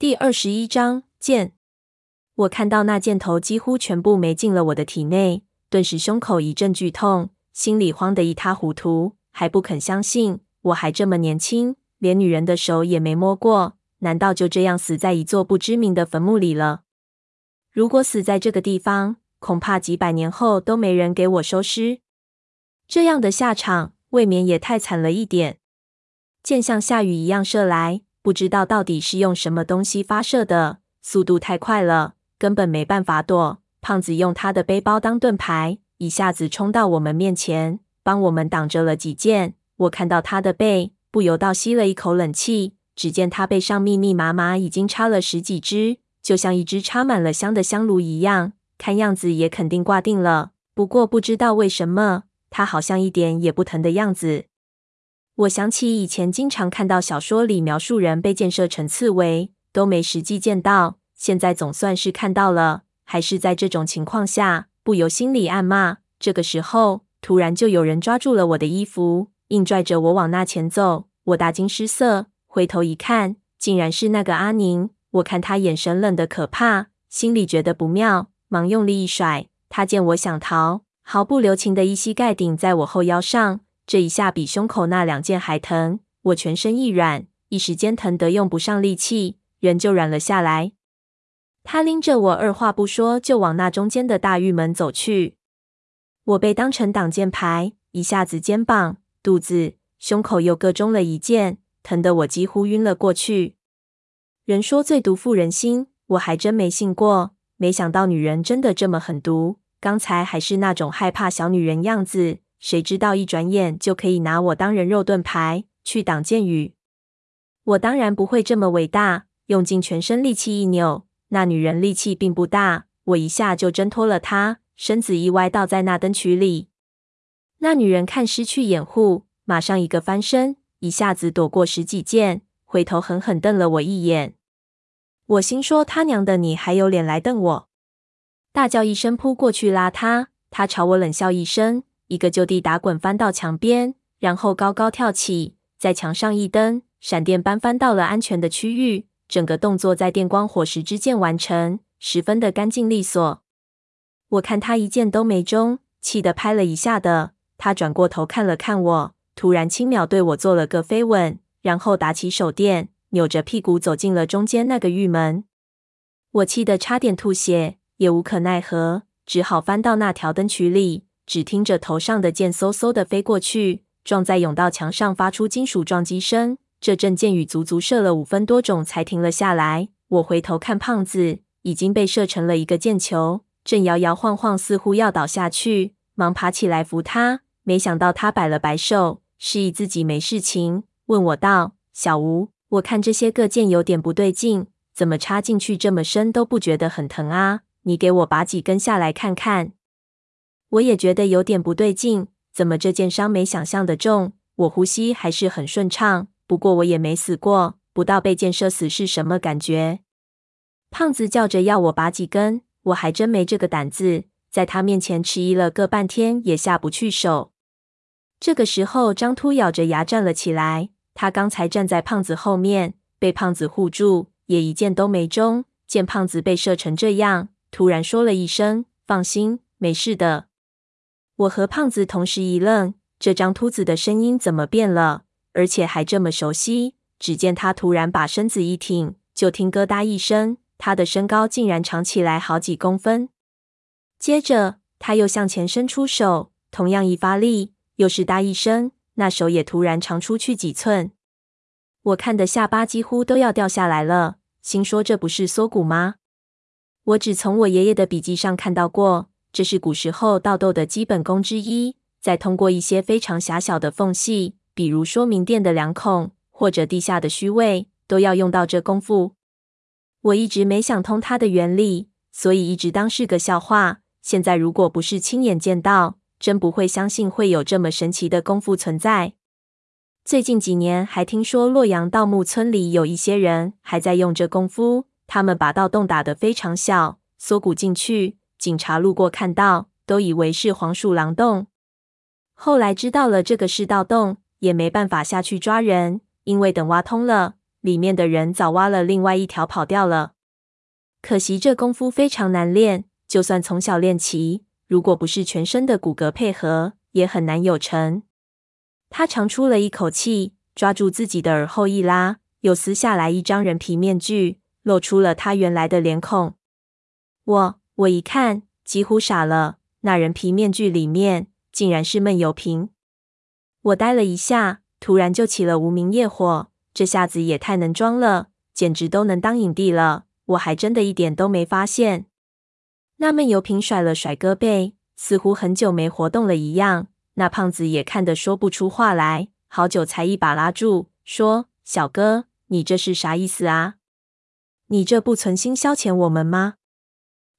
第二十一章剑。我看到那箭头几乎全部没进了我的体内，顿时胸口一阵剧痛，心里慌得一塌糊涂，还不肯相信我还这么年轻，连女人的手也没摸过，难道就这样死在一座不知名的坟墓里了？如果死在这个地方，恐怕几百年后都没人给我收尸。这样的下场未免也太惨了一点。箭像下雨一样射来。不知道到底是用什么东西发射的，速度太快了，根本没办法躲。胖子用他的背包当盾牌，一下子冲到我们面前，帮我们挡着了几箭。我看到他的背，不由倒吸了一口冷气。只见他背上密密麻麻已经插了十几支，就像一只插满了香的香炉一样，看样子也肯定挂定了。不过不知道为什么，他好像一点也不疼的样子。我想起以前经常看到小说里描述人被箭射成刺猬，都没实际见到，现在总算是看到了。还是在这种情况下，不由心里暗骂。这个时候，突然就有人抓住了我的衣服，硬拽着我往那前走。我大惊失色，回头一看，竟然是那个阿宁。我看他眼神冷得可怕，心里觉得不妙，忙用力一甩。他见我想逃，毫不留情的一膝盖顶在我后腰上。这一下比胸口那两箭还疼，我全身一软，一时间疼得用不上力气，人就软了下来。他拎着我，二话不说就往那中间的大玉门走去。我被当成挡箭牌，一下子肩膀、肚子、胸口又各中了一箭，疼得我几乎晕了过去。人说最毒妇人心，我还真没信过，没想到女人真的这么狠毒。刚才还是那种害怕小女人样子。谁知道一转眼就可以拿我当人肉盾牌去挡箭雨？我当然不会这么伟大，用尽全身力气一扭，那女人力气并不大，我一下就挣脱了她，身子一歪倒在那灯渠里。那女人看失去掩护，马上一个翻身，一下子躲过十几箭，回头狠狠瞪了我一眼。我心说：他娘的，你还有脸来瞪我？大叫一声，扑过去拉她，她朝我冷笑一声。一个就地打滚，翻到墙边，然后高高跳起，在墙上一蹬，闪电般翻到了安全的区域。整个动作在电光火石之间完成，十分的干净利索。我看他一箭都没中，气得拍了一下的。他转过头看了看我，突然轻秒对我做了个飞吻，然后打起手电，扭着屁股走进了中间那个玉门。我气得差点吐血，也无可奈何，只好翻到那条灯渠里。只听着头上的箭嗖嗖的飞过去，撞在甬道墙上，发出金属撞击声。这阵箭雨足足射了五分多钟，才停了下来。我回头看胖子，已经被射成了一个箭球，正摇摇晃晃，似乎要倒下去，忙爬起来扶他。没想到他摆了摆手，示意自己没事情，问我道：“小吴，我看这些个箭有点不对劲，怎么插进去这么深都不觉得很疼啊？你给我拔几根下来看看。”我也觉得有点不对劲，怎么这箭伤没想象的重？我呼吸还是很顺畅，不过我也没死过，不知道被箭射死是什么感觉。胖子叫着要我拔几根，我还真没这个胆子，在他面前迟疑了个半天，也下不去手。这个时候，张秃咬着牙站了起来，他刚才站在胖子后面，被胖子护住，也一箭都没中。见胖子被射成这样，突然说了一声：“放心，没事的。”我和胖子同时一愣，这张秃子的声音怎么变了？而且还这么熟悉。只见他突然把身子一挺，就听咯嗒一声，他的身高竟然长起来好几公分。接着他又向前伸出手，同样一发力，又是嗒一声，那手也突然长出去几寸。我看的下巴几乎都要掉下来了，心说这不是缩骨吗？我只从我爷爷的笔记上看到过。这是古时候盗斗的基本功之一，再通过一些非常狭小的缝隙，比如说明殿的两孔或者地下的虚位，都要用到这功夫。我一直没想通它的原理，所以一直当是个笑话。现在如果不是亲眼见到，真不会相信会有这么神奇的功夫存在。最近几年还听说洛阳盗墓村里有一些人还在用这功夫，他们把盗洞打得非常小，缩骨进去。警察路过看到，都以为是黄鼠狼洞。后来知道了这个是盗洞，也没办法下去抓人，因为等挖通了，里面的人早挖了另外一条跑掉了。可惜这功夫非常难练，就算从小练起，如果不是全身的骨骼配合，也很难有成。他长出了一口气，抓住自己的耳后一拉，又撕下来一张人皮面具，露出了他原来的脸孔。我我一看，几乎傻了。那人皮面具里面竟然是闷油瓶。我呆了一下，突然就起了无名业火。这下子也太能装了，简直都能当影帝了。我还真的一点都没发现。那闷油瓶甩了甩胳膊，似乎很久没活动了一样。那胖子也看得说不出话来，好久才一把拉住，说：“小哥，你这是啥意思啊？你这不存心消遣我们吗？”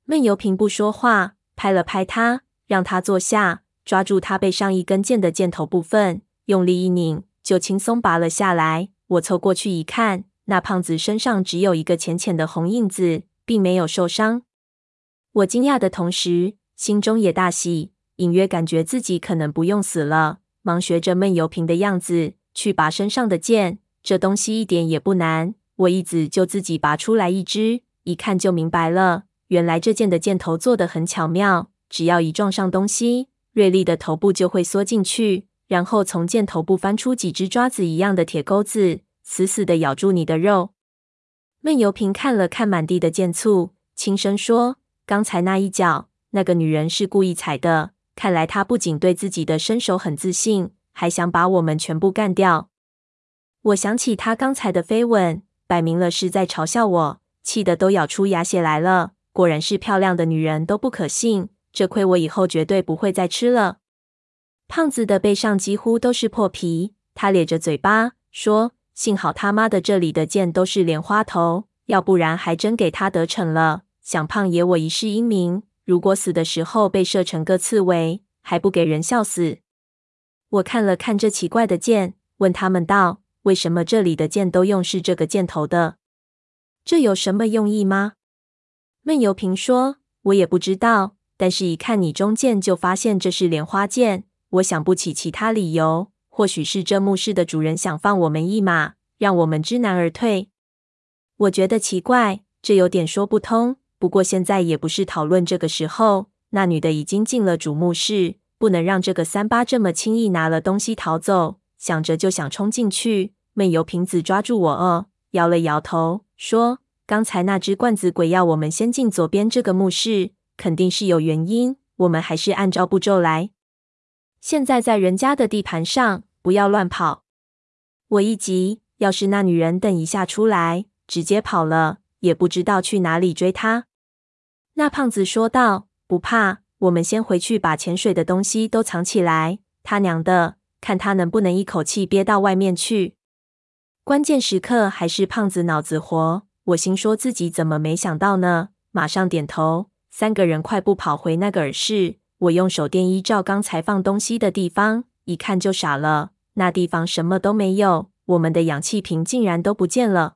闷油瓶不说话，拍了拍他，让他坐下，抓住他背上一根箭的箭头部分，用力一拧，就轻松拔了下来。我凑过去一看，那胖子身上只有一个浅浅的红印子，并没有受伤。我惊讶的同时，心中也大喜。隐约感觉自己可能不用死了，忙学着闷油瓶的样子去拔身上的箭。这东西一点也不难，我一指就自己拔出来一支，一看就明白了。原来这箭的箭头做得很巧妙，只要一撞上东西，锐利的头部就会缩进去，然后从箭头部翻出几只爪子一样的铁钩子，死死地咬住你的肉。闷油瓶看了看满地的箭簇，轻声说：“刚才那一脚，那个女人是故意踩的。”看来她不仅对自己的身手很自信，还想把我们全部干掉。我想起他刚才的飞吻，摆明了是在嘲笑我，气得都咬出牙血来了。果然是漂亮的女人都不可信，这亏我以后绝对不会再吃了。胖子的背上几乎都是破皮，他咧着嘴巴说：“幸好他妈的这里的箭都是莲花头，要不然还真给他得逞了。想胖爷我一世英名。”如果死的时候被射成个刺猬，还不给人笑死？我看了看这奇怪的箭，问他们道：“为什么这里的箭都用是这个箭头的？这有什么用意吗？”闷油瓶说：“我也不知道，但是一看你中箭，就发现这是莲花剑。我想不起其他理由，或许是这墓室的主人想放我们一马，让我们知难而退。我觉得奇怪，这有点说不通。”不过现在也不是讨论这个时候。那女的已经进了主墓室，不能让这个三八这么轻易拿了东西逃走。想着就想冲进去，闷油瓶子抓住我哦，摇了摇头，说：“刚才那只罐子鬼要我们先进左边这个墓室，肯定是有原因。我们还是按照步骤来。现在在人家的地盘上，不要乱跑。”我一急，要是那女人等一下出来，直接跑了，也不知道去哪里追她。那胖子说道：“不怕，我们先回去把潜水的东西都藏起来。他娘的，看他能不能一口气憋到外面去。”关键时刻还是胖子脑子活。我心说自己怎么没想到呢？马上点头。三个人快步跑回那个耳室。我用手电依照刚才放东西的地方，一看就傻了。那地方什么都没有，我们的氧气瓶竟然都不见了。